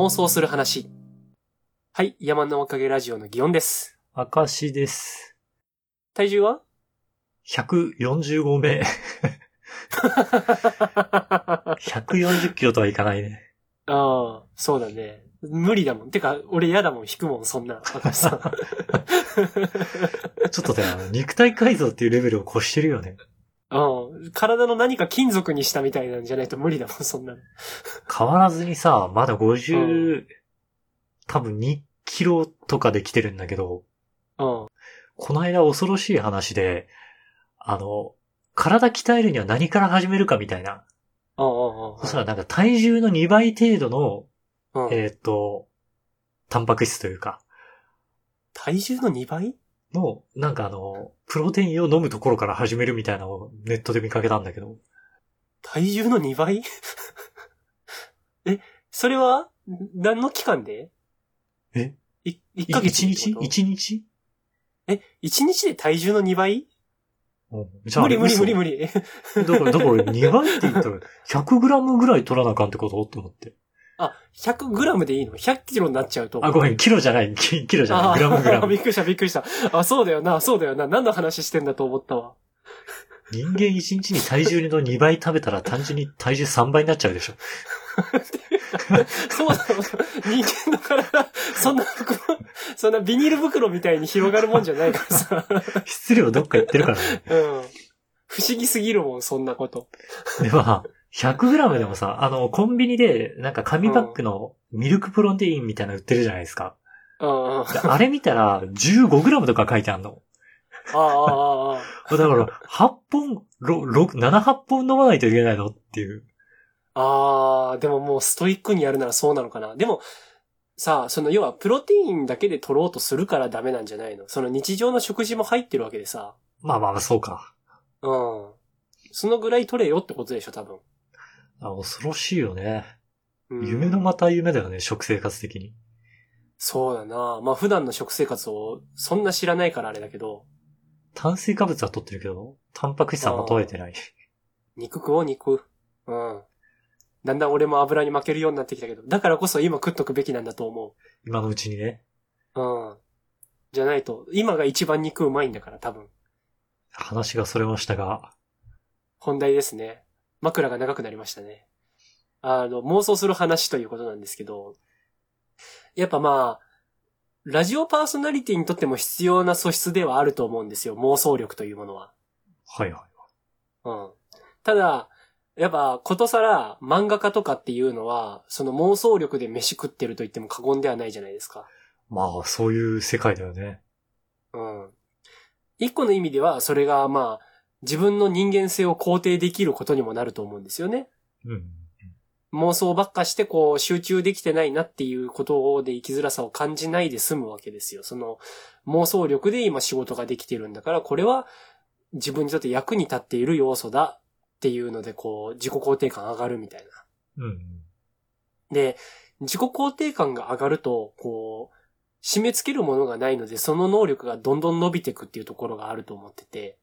妄想する話。はい、山のおかげラジオの祇園です。明石です。体重は？140号目。140 キロとはいかないね。ああ、そうだね。無理だもん。てか、俺嫌だもん、引くもん、そんな。赤石さん。ちょっとね、肉体改造っていうレベルを越してるよね。うん。体の何か金属にしたみたいなんじゃないと無理だもん、そんなの。変わらずにさ、まだ50、多分2キロとかで来てるんだけど、うん。この間恐ろしい話で、あの、体鍛えるには何から始めるかみたいな。うんうんうんそしたらなんか体重の2倍程度の、うん。えーっと、タンパク質というか、体重の2倍？の、なんかあの、プロテインを飲むところから始めるみたいなのをネットで見かけたんだけど、体重の2倍？え、それは、何の期間で？え？い、1いヶ月一日？一日？え、1日で体重の2倍？無理無理無理理。無理。だから、だから2倍って言ったら、100グラムぐらい取らなあかんってこと？って思って。あ、100g でいいの ?100 キロになっちゃうと。あ、ごめん、キロじゃない、キロじゃない、グラムグラム。びっくりした、びっくりした。あ、そうだよな、そうだよな。何の話してんだと思ったわ。人間1日に体重の2倍食べたら単純に体重3倍になっちゃうでしょ。そうだろ人間の体、そんな、そんなビニール袋みたいに広がるもんじゃないからさ。質量どっか行ってるからね。うん。不思議すぎるもん、そんなこと。では、100g でもさ、あの、コンビニで、なんか紙パックのミルクプロテインみたいなの売ってるじゃないですか。うんあれ見たら、15g とか書いてあんの。ああ、ああ。だから、8本、6、7、8本飲まないといけないのっていう。ああ、でももうストイックにやるならそうなのかな。でも、さあ、その要はプロテインだけで取ろうとするからダメなんじゃないの？その日常の食事も入ってるわけでさ。まあまあ、そうか。うん。そのぐらい取れよってことでしょ、多分。あ恐ろしいよね。うん夢のまた夢だよね、食生活的に。そうだな。まあ普段の食生活をそんな知らないからあれだけど、炭水化物は取ってるけど、タンパク質は取れてない。肉食おう、肉。うん。だんだん俺も油に負けるようになってきたけど、だからこそ今食っとくべきなんだと思今のうちにね。う。うん。じゃないと、今が一番肉うまいんだから、多分。話がそれましたが、本題ですね。枕が長くなりましたね。あの、妄想する話ということなんですけど、やっぱまあ、ラジオパーソナリティにとっても必要な素質ではあると思うんですよ。妄想力というものは。はいはい。うん。ただ、やっぱ、ことさら漫画家とかっていうのは、その妄想力で飯食ってると言っても過言ではないじゃないですか。まあ、そういう世界だよね。うん。一個の意味では、それがまあ、自分の人間性を肯定できることにもなると思うんですよね。うん。妄想ばっかしてこう集中できてないなっていうことで生きづらさを感じないで済むわけですよ。その妄想力で今仕事ができてるんだから、これは自分にとって役に立っている要素だっていうのでこう自己肯定感上がるみたいな。うん。で、自己肯定感が上がると、こう、締め付けるものがないので、その能力がどんどん伸びていくっていうところがあると思ってて。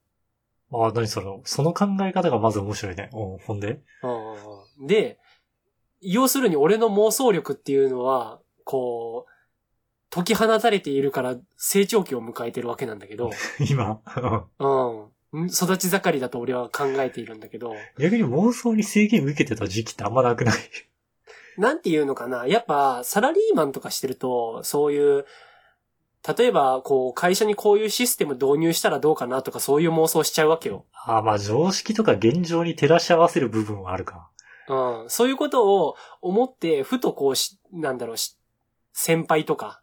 ああ、何その、その考え方がまず面白いね。うん、ほんで？うん。で、要するに俺の妄想力っていうのは、こう、解き放たれているから成長期を迎えてるわけなんだけど、今、うん。育ち盛りだと俺は考えているんだけど、逆に妄想に制限受けてた時期ってあんまなくない？なんていうのかな。やっぱ、サラリーマンとかしてると、そういう、例えば、こう、会社にこういうシステム導入したらどうかなとか、そういう妄想しちゃうわけよ。ああ、まあ常識とか現状に照らし合わせる部分はあるか。うん。そういうことを思って、ふとこうし、なんだろうし、先輩とか、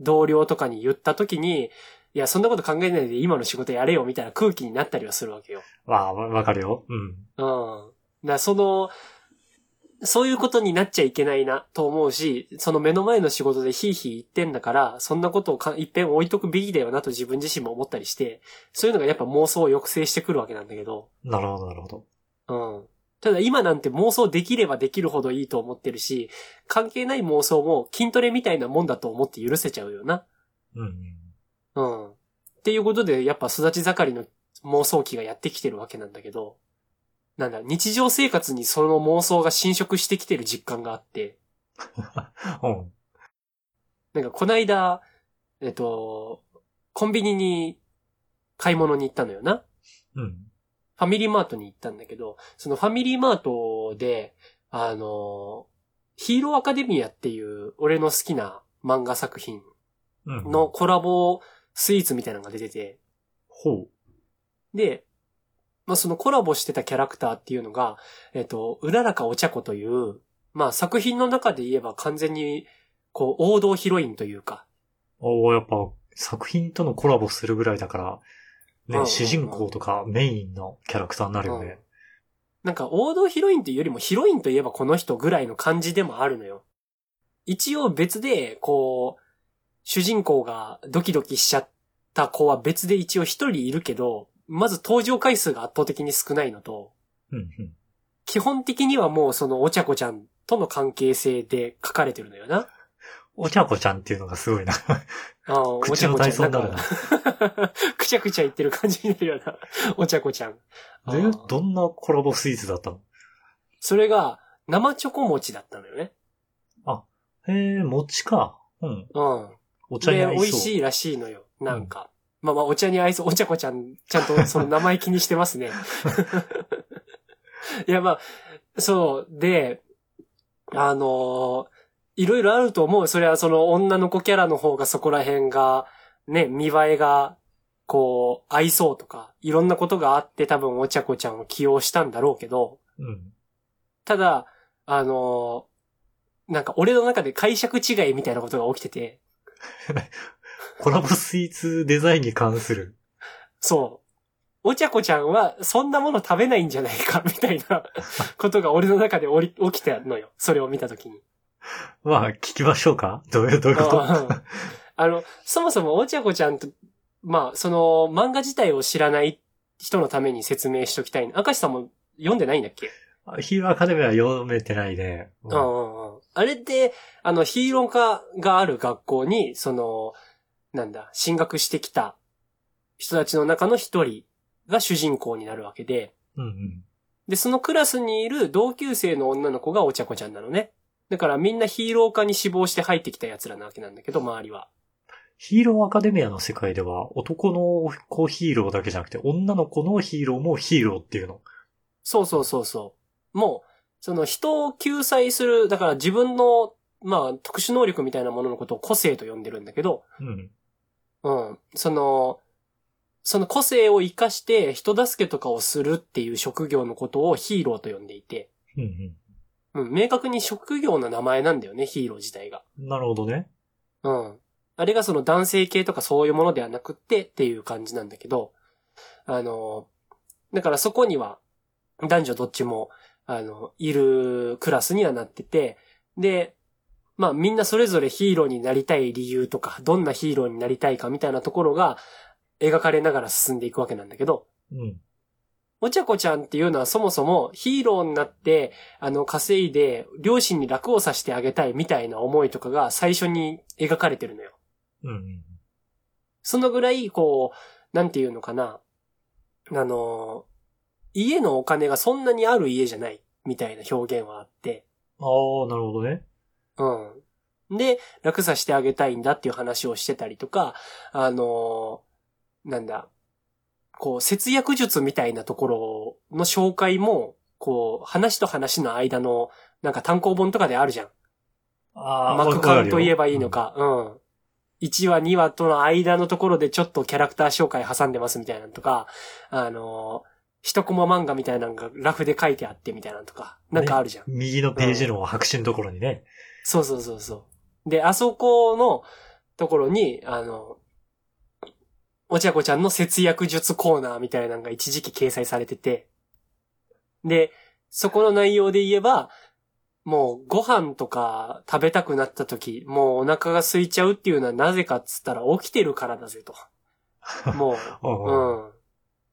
同僚とかに言った時に、いや、そんなこと考えないで今の仕事やれよみたいな空気になったりはするわけよ。まあ、わわかるよ。うん。うん。だからその、そういうことになっちゃいけないなと思うし、その目の前の仕事でヒーヒー言ってんだから、そんなことをか一遍置いとくべきだよなと自分自身も思ったりして、そういうのがやっぱ妄想を抑制してくるわけなんだけど、なるほど、なるほど。うん。ただ今なんて妄想できればできるほどいいと思ってるし、関係ない妄想も筋トレみたいなもんだと思って許せちゃうよな。うん。うん。っていうことで、やっぱ育ち盛りの妄想期がやってきてるわけなんだけど、なんだ、日常生活にその妄想が侵食してきてる実感があって、うん。なんかこないだ、えっと、コンビニに買い物に行ったのよな。うん。ファミリーマートに行ったんだけど、そのファミリーマートで、あの、ヒーローアカデミアっていう俺の好きな漫画作品うん。の、コラボスイーツみたいなのが出てて、ほう。で、まあ、そのコラボしてたキャラクターっていうのが、えっと、うららかお茶子という、まあ、作品の中で言えば完全に、こう、王道ヒロインというか、おーやっぱ、作品とのコラボするぐらいだから、うんうんうんね、主人公とかメインのキャラクターになるよね。なんか王道ヒロインというよりもヒロインといえばこの人ぐらいの感じでもあるのよ。一応別で、こう、主人公がドキドキしちゃった子は別で一応一人いるけど、まず登場回数が圧倒的に少ないのと、うんうん。基本的にはもうそのお茶子ちゃんとの関係性で書かれてるのよな。お茶子ちゃんっていうのがすごいな。ああ、お茶子ちゃん。なるな。かくちゃくちゃ言ってる感じになるよな。お茶子ちゃん。あであ、どんなコラボスイーツだったの？それが生チョコ餅だったのよね。へえ、餅か。うん。うん。お茶にで、合いそう。美味しいらしいのよ。なんか。まあまあ、お茶に合いそう。お茶子ちゃん、ちゃんとその名前気にしてますね。いや、まあ、そう。で、あのーいろいろあると思う。それはその女の子キャラの方がそこら辺が、ね、見栄えが、こう、合いそうとか、いろんなことがあって多分お茶子ちゃんを起用したんだろうけど、うん。ただ、あのーなんか俺の中で解釈違いみたいなことが起きてて、コラボスイーツデザインに関する。そう。お茶子ちゃんは、そんなもの食べないんじゃないか、みたいな ことが俺の中でおり起きたのよ。それを見たときに。まあ、聞きましょうかどういう、どういうこと？うんあの、そもそもお茶子ちゃんと、まあ、その、漫画自体を知らない人のために説明しときたい。明石さんも読んでないんだっけ？ヒーローアカデミーは読めてないね。ううんうんうん。あれって、あの、ヒーロー科がある学校に、その、なんだ、進学してきた人たちの中の一人が主人公になるわけで、うんうん。で、そのクラスにいる同級生の女の子がお茶子ちゃんなのね。だからみんなヒーロー科に志望して入ってきた奴らなわけなんだけど、周りは。ヒーローアカデミアの世界では男の子ヒーローだけじゃなくて女の子のヒーローもヒーローっていうの。そうそうそうそう。もう、その人を救済する、だから自分の、まあ、特殊能力みたいなもののことを個性と呼んでるんだけど、うん。うん。その、その個性を活かして人助けとかをするっていう職業のことをヒーローと呼んでいて、うんうん、明確に職業の名前なんだよね、ヒーロー自体が。うん。なるほどね。うん。あれがその男性系とかそういうものではなくってっていう感じなんだけど、あの、だからそこには男女どっちも、あの、いるクラスにはなってて、で、まあみんなそれぞれヒーローになりたい理由とか、どんなヒーローになりたいかみたいなところが描かれながら進んでいくわけなんだけど、うん。お茶子ちゃんっていうのはそもそもヒーローになって、あの、稼いで、両親に楽をさせてあげたいみたいな思いとかが最初に描かれてるのよ。うんうん。そのぐらい、こう、なんていうのかな。あの、家のお金がそんなにある家じゃない、みたいな表現はあって、ああ、なるほどね。うん。で、楽させてあげたいんだっていう話をしてたりとか、あの、なんだ、こう、節約術みたいなところの紹介も、こう、話と話の間の、なんか単行本とかであるじゃん。ああ、幕間と言えばいいのかか。うん。1話、2話との間のところでちょっとキャラクター紹介挟んでますみたいなのとか、あのー、一コマ漫画みたいなのがラフで書いてあってみたいなのとか、なんかあるじゃん。うん。右のページの白紙のところにね。そうそうそうそう。で、あそこのところに、あの、お茶子ちゃんの節約術コーナーみたいなのが一時期掲載されてて、で、そこの内容で言えば、もうご飯とか食べたくなった時、もうお腹が空いちゃうっていうのはなぜかっつったら起きてるからだぜと。もう、うん。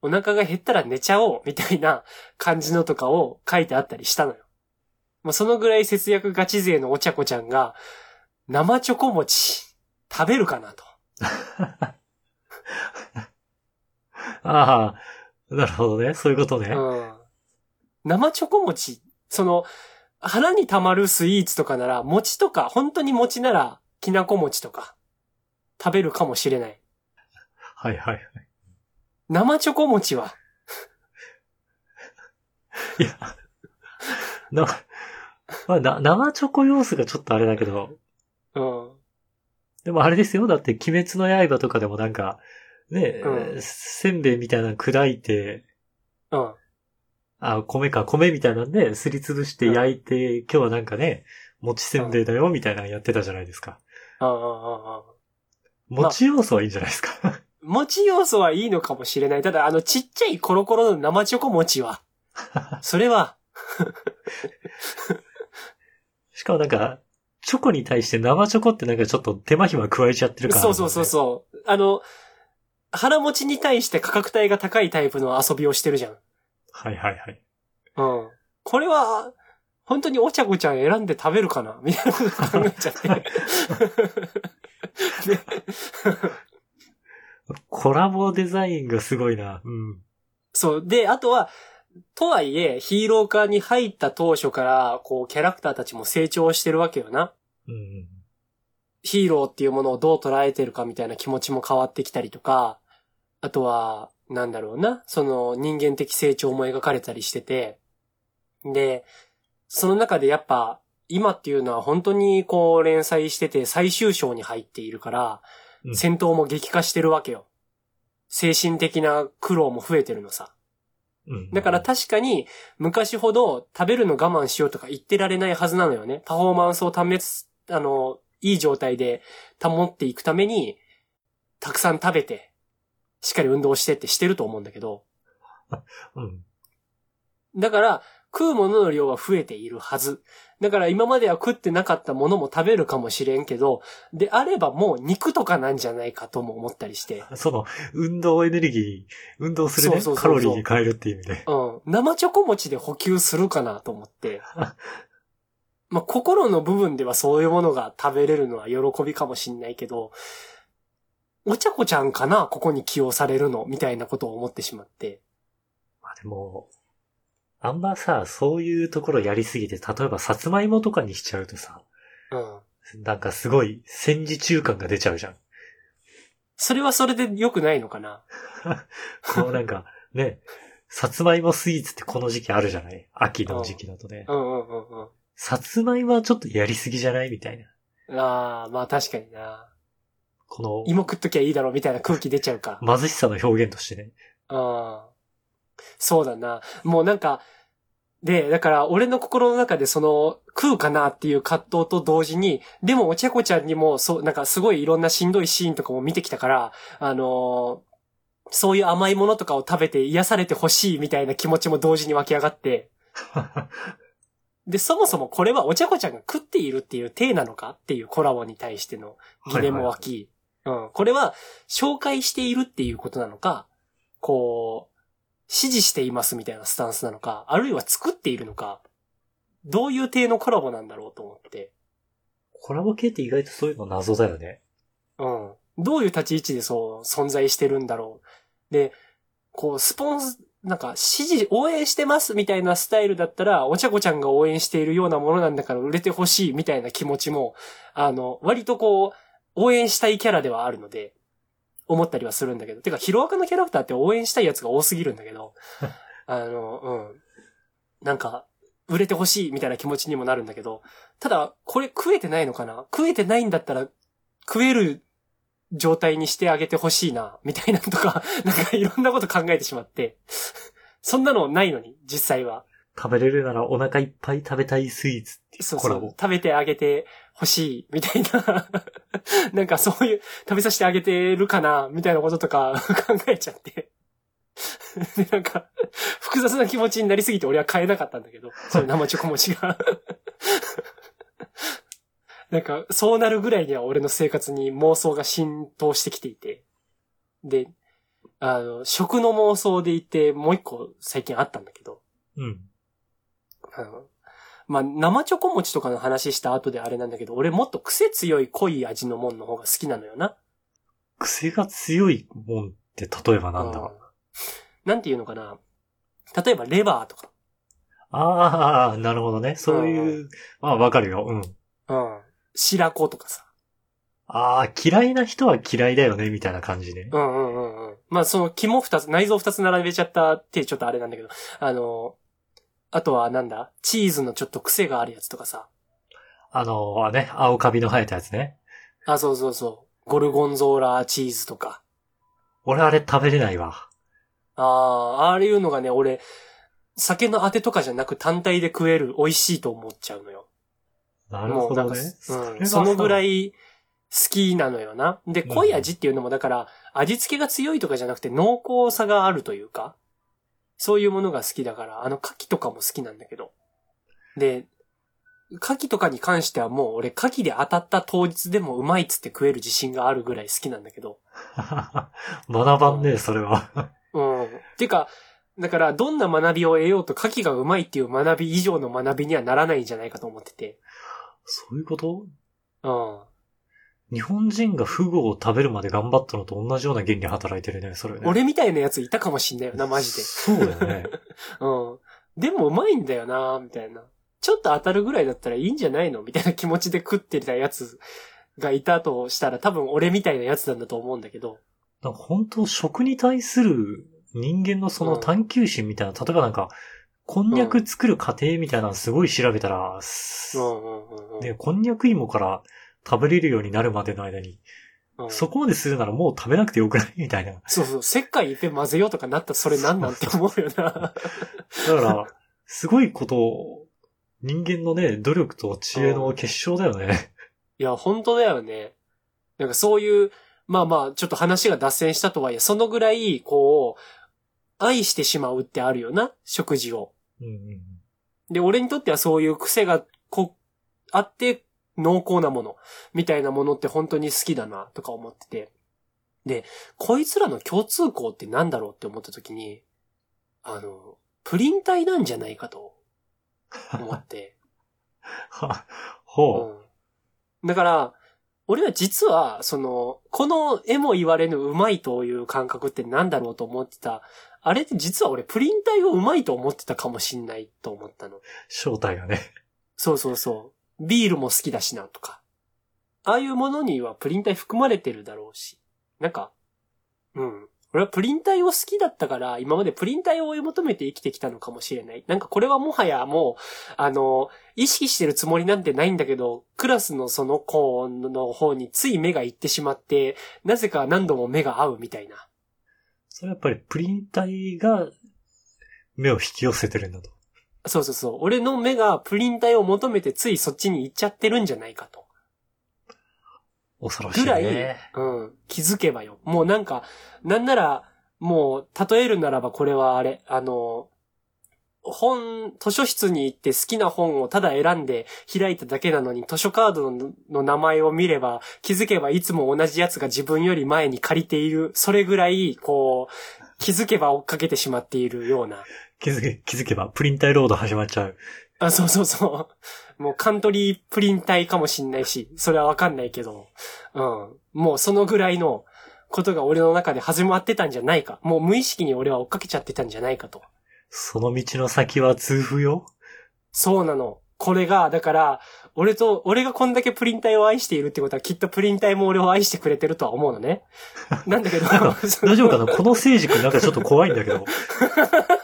お腹が減ったら寝ちゃおうみたいな感じのとかを書いてあったりしたのよ。もうそのぐらい節約ガチ勢のお茶子ちゃんが、生チョコ餅、食べるかなと。ああ、なるほどね。そういうことね。うん。生チョコ餅、その、腹に溜まるスイーツとかなら、餅とか、本当に餅なら、きなこ餅とか、食べるかもしれない。はいはいはい。生チョコ餅は、いや、な、まあ、な、生チョコ要素がちょっとあれだけど、うん。でもあれですよ。だって、鬼滅の刃とかでもなんか、ね、うんせんべいみたいなの砕いて、うん。あ、米か、米みたいなんで、すりつぶして焼いて、今日はなんかね、餅せんべいだよ、みたいなのやってたじゃないですか。ああ、ああ、ああ。餅要素はいいんじゃないですか？餅要素はいいのかもしれない。ただ、あの、ちっちゃいコロコロの生チョコ餅は、それは、しかもなんか、チョコに対して生チョコってなんかちょっと手間暇加えちゃってるから、そうそうそうそう。あの、腹持ちに対して価格帯が高いタイプの遊びをしてるじゃん。はいはいはい。うん。これは、本当にお茶子ちゃん選んで食べるかな？みたいなこと考えちゃって。で コラボデザインがすごいな。うん。そう。で、あとは、とはいえ、ヒーロー化に入った当初から、こう、キャラクターたちも成長してるわけよな。うん。ヒーローっていうものをどう捉えてるかみたいな気持ちも変わってきたりとか、あとは、なんだろうな、その人間的成長も描かれたりしてて、で、その中でやっぱ、今っていうのは本当にこう連載してて最終章に入っているから、うん戦闘も激化してるわけよ。精神的な苦労も増えてるのさ。うん。だから確かに昔ほど食べるの我慢しようとか言ってられないはずなのよね。パフォーマンスを試す、あの、いい状態で保っていくために、たくさん食べて、しっかり運動してってしてると思うんだけど、うん。だから食うものの量は増えているはず。だから今までは食ってなかったものも食べるかもしれんけど、であればもう肉とかなんじゃないかとも思ったりして。その、運動エネルギー、運動するね、そうそうカロリーに変えるっていう意味で。うん。生チョコ餅で補給するかなと思って。まあ、心の部分ではそういうものが食べれるのは喜びかもしんないけど、お茶子ちゃんかなここに起用されるのみたいなことを思ってしまって。まあでも、あんまさ、そういうところやりすぎて、例えばさつまいもとかにしちゃうとさ、うん。なんかすごい戦時中感が出ちゃうじゃん。それはそれで良くないのかな？こうなんか、ね、さつまいもスイーツってこの時期あるじゃない？秋の時期だとね。うんうんうんうん。さつまいもはちょっとやりすぎじゃないみたいな。ああ、まあ確かにな。この、芋食っときゃいいだろみたいな空気出ちゃうか。貧しさの表現としてね。ああ。そうだな。もうなんか、で、だから俺の心の中でその食うかなっていう葛藤と同時に、でもお茶子ちゃんにもそう、なんかすごいいろんなしんどいシーンとかも見てきたから、あのーそういう甘いものとかを食べて癒されてほしいみたいな気持ちも同時に湧き上がって、で、そもそもこれはお茶子ちゃんが食っているっていう体なのかっていうコラボに対しての疑念も湧き、うん。これは紹介しているっていうことなのか、こう、指示していますみたいなスタンスなのか、あるいは作っているのか、どういう体のコラボなんだろうと思って、コラボ系って意外とそういうの謎だよね。うん。どういう立ち位置でそう存在してるんだろう。で、こう、スポンス、なんか、支持、応援してますみたいなスタイルだったら、お茶子ちゃんが応援しているようなものなんだから売れてほしいみたいな気持ちも、あの、割とこう、応援したいキャラではあるので、思ったりはするんだけど。てか、ヒロアカのキャラクターって応援したいやつが多すぎるんだけど、あの、うん。なんか、売れてほしいみたいな気持ちにもなるんだけど、ただ、これ食えてないのかな？食えてないんだったら、食える状態にしてあげてほしいな、みたいなのとか、なんかいろんなこと考えてしまって、そんなのないのに、実際は。食べれるならお腹いっぱい食べたいスイーツっていうそうそうコラボ。。食べてあげてほしい、みたいな。なんかそういう、食べさせてあげてるかな、みたいなこととか 考えちゃって。で、なんか、複雑な気持ちになりすぎて俺は買えなかったんだけど、そういう生チョコ餅が。なんか、そうなるぐらいには俺の生活に妄想が浸透してきていて。で、あの、食の妄想で言ってもう一個最近あったんだけど、うん。あのまあ、生チョコ餅とかの話した後であれなんだけど、俺もっと癖強い濃い味のもんの方が好きなのよな。癖が強いもんって例えばなんだうんなんていうのかな。例えばレバーとか。ああ、なるほどね。そういう、まあわかるよ。うん。うん。白子とかさ。ああ、嫌いな人は嫌いだよね、みたいな感じね。うんうんうんうん。まあその肝二つ、内臓二つ並べちゃったってちょっとあれなんだけど、あの、あとはなんだ？チーズのちょっと癖があるやつとかさ。あのあね、青カビの生えたやつね。あ、そうそうそう。ゴルゴンゾーラチーズとか。俺あれ食べれないわ。ああ、ああいうのがね、俺、酒のあてとかじゃなく単体で食える、美味しいと思っちゃうのよ。なるほどね。うん。そのぐらい。い好きなのよな。で、濃い味っていうのもだから、味付けが強いとかじゃなくて濃厚さがあるというか、そういうものが好きだから、あの、牡蠣とかも好きなんだけど。で、牡蠣とかに関してはもう俺牡蠣で当たった当日でもうまいっつって食える自信があるぐらい好きなんだけど。学ばんねえ、それは。うん。てか、だからどんな学びを得ようと牡蠣がうまいっていう学び以上の学びにはならないんじゃないかと思ってて。そういうこと？うん。日本人がフグを食べるまで頑張ったのと同じような原理働いてるね、それね。俺みたいなやついたかもしんないよな、マジで。そうだよね。うん。でもうまいんだよな、みたいな。ちょっと当たるぐらいだったらいいんじゃないのみたいな気持ちで食ってたやつがいたとしたら多分俺みたいなやつなんだと思うんだけど。なんか本当食に対する人間のその探求心みたいな、例えばなんか、こんにゃく作る過程みたいなのすごい調べたら、すうんうんうんうん。ね、こんにゃく芋から食べれるようになるまでの間に、うんそこまでするならもう食べなくてよくない？みたいな。だそうそう、石灰いっぺん混ぜようとかなったらそれなんなんて思うよな。から、すごいことを、人間のね、努力と知恵の結晶だよね。いや、本当だよね。なんかそういう、まあまあ、ちょっと話が脱線したとはいえ、そのぐらい、こう、愛してしまうってあるよな、食事を。うんうんで、俺にとってはそういう癖が、こ、あって、濃厚なもの、みたいなものって本当に好きだな、とか思ってて。で、こいつらの共通項ってなんだろうって思った時に、あの、プリン体なんじゃないかと、思って。は、ほうん。だから、俺は実は、その、この絵も言われぬうまいという感覚ってなんだろうと思ってた。あれって実は俺プリン体をうまいと思ってたかもしんないと思ったの。正体がね。そうそうそう。ビールも好きだしなとか。ああいうものにはプリン体含まれてるだろうし。なんか、うん。俺はプリン体を好きだったから、今までプリン体を追い求めて生きてきたのかもしれない。なんかこれはもはやもう、あの、意識してるつもりなんてないんだけど、クラスのその子の方につい目が行ってしまって、なぜか何度も目が合うみたいな。それはやっぱりプリン体が目を引き寄せてるんだと。そうそうそう。俺の目がプリン体を求めてついそっちに行っちゃってるんじゃないかと。恐ろしいぐらい、ね。うん、気づけばよ。もうなんか、なんなら、もう、例えるならばこれはあれ、あの、本、図書室に行って好きな本をただ選んで開いただけなのに図書カードのの名前を見れば気づけばいつも同じやつが自分より前に借りている。それぐらい、こう、気づけば追っかけてしまっているような。気づけ、気づけばプリン体ロード始まっちゃう。あ、そうそうそう。もうカントリープリン体かもしんないし、それはわかんないけど、うん。もうそのぐらいのことが俺の中で始まってたんじゃないか。もう無意識に俺は追っかけちゃってたんじゃないかと。その道の先は痛風よ？そうなの。これが、だから、俺と、俺がこんだけプリン体を愛しているってことはきっとプリン体も俺を愛してくれてるとは思うのね。なんだけど、大丈夫かな？この聖司君なんかちょっと怖いんだけど。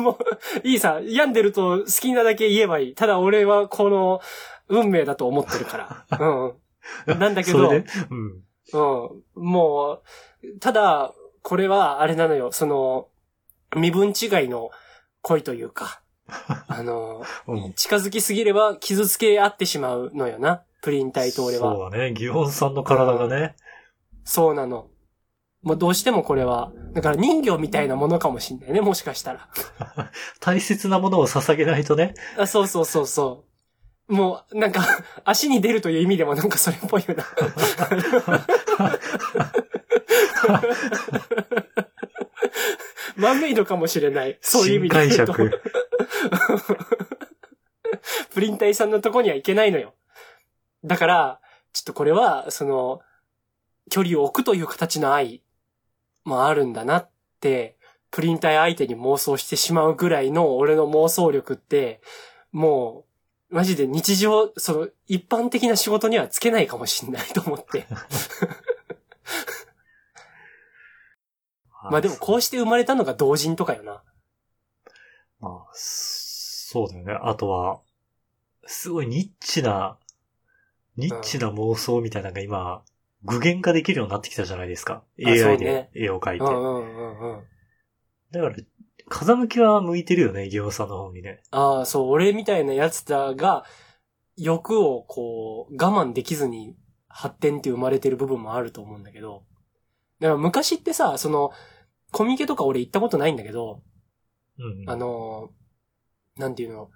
もう、いいさ、病んでると好きなだけ言えばいい。ただ俺はこの運命だと思ってるから。うん。なんだけど、うん。うん。もう、ただ、これはあれなのよ。その、身分違いの恋というか、あの、うん。近づきすぎれば傷つけ合ってしまうのよな。プリン体と俺は。そうだね。ギオンさんの体がね。そうなの。もうどうしてもこれは、だから人形みたいなものかもしんないね、もしかしたら。大切なものを捧げないとね。あそうそうそうそう。もう、なんか、足に出るという意味でもなんかそれっぽいよな。マンメイドかもしれない。そういう意味で解釈。プリン体さんのとこには行けないのよ。だから、ちょっとこれは、その、距離を置くという形の愛もあるんだなって、プリン体相手に妄想してしまうぐらいの俺の妄想力って、もう、マジで日常、その、一般的な仕事にはつけないかもしんないと思って。まあでもこうして生まれたのが同人とかよな。まあ、そうだよね。あとは、すごいニッチな、ニッチな妄想みたいなのが今、具現化できるようになってきたじゃないですか。AI ねで絵を描いて。だから、風向きは向いてるよね、ギオさんの方にね。ああ、そう、俺みたいなやつだが、欲をこう、我慢できずに発展って生まれてる部分もあると思うんだけど。だから昔ってさ、その、コミケとか俺行ったことないんだけど、うんうん。あの、なんていうの、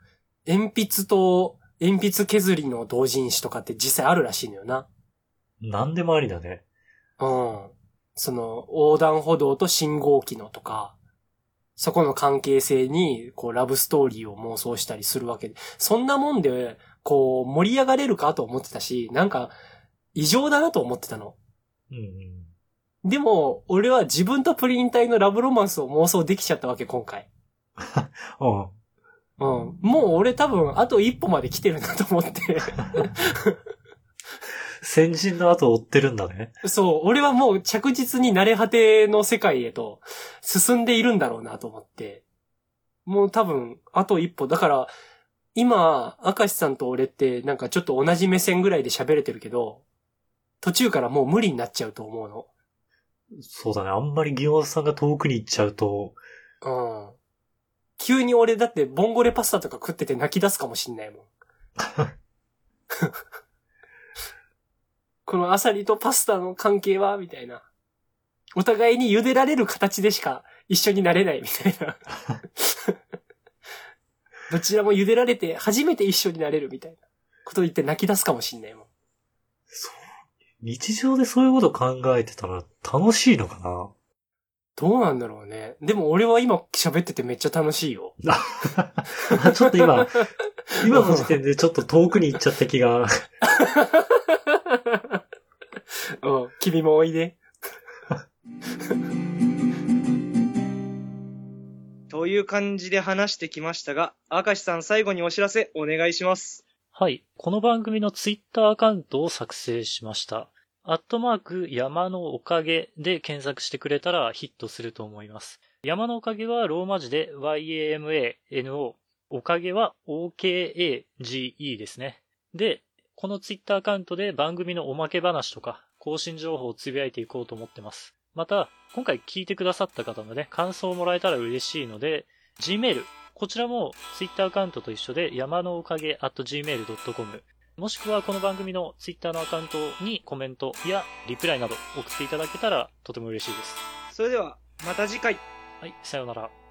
鉛筆と鉛筆削りの同人誌とかって実際あるらしいのよな。何でもありだね。うん。その、横断歩道と信号機のとか、そこの関係性に、こう、ラブストーリーを妄想したりするわけで、そんなもんで、こう、盛り上がれるかと思ってたし、なんか、異常だなと思ってたの。うんうん。でも、俺は自分とプリン体のラブロマンスを妄想できちゃったわけ、今回。うん。うん。もう俺多分、あと一歩まで来てるなと思って。先人の後を追ってるんだね。そう、俺はもう着実に慣れ果ての世界へと進んでいるんだろうなと思って。もう多分、あと一歩。だから、今、明石さんと俺ってなんかちょっと同じ目線ぐらいで喋れてるけど、途中からもう無理になっちゃうと思うの。そうだね。あんまりギオさんが遠くに行っちゃうと、うん。急に俺だってボンゴレパスタとか食ってて泣き出すかもしんないもん。このアサリとパスタの関係はみたいな。お互いに茹でられる形でしか一緒になれないみたいな。どちらも茹でられて初めて一緒になれるみたいなこと言って泣き出すかもしんないもん。そう。日常でそういうこと考えてたら楽しいのかな？どうなんだろうね。でも俺は今喋っててめっちゃ楽しいよ。あちょっと今、今の時点でちょっと遠くに行っちゃった気が。うん、君もおいで。という感じで話してきましたが、明石さん最後にお知らせお願いします。はい。この番組のツイッターアカウントを作成しました。アットマーク山のおかげで検索してくれたらヒットすると思います。山のおかげはローマ字で YAMANO。おかげは OKAGE ですね。で、このツイッターアカウントで番組のおまけ話とか更新情報をつぶやいていこうと思ってます。また、今回聞いてくださった方のね、感想をもらえたら嬉しいので、Gmail、こちらも Twitter アカウントと一緒で山のおかげ at gmail.com もしくはこの番組の Twitter のアカウントにコメントやリプライなど送っていただけたらとても嬉しいです。それでは、また次回。はい、さようなら。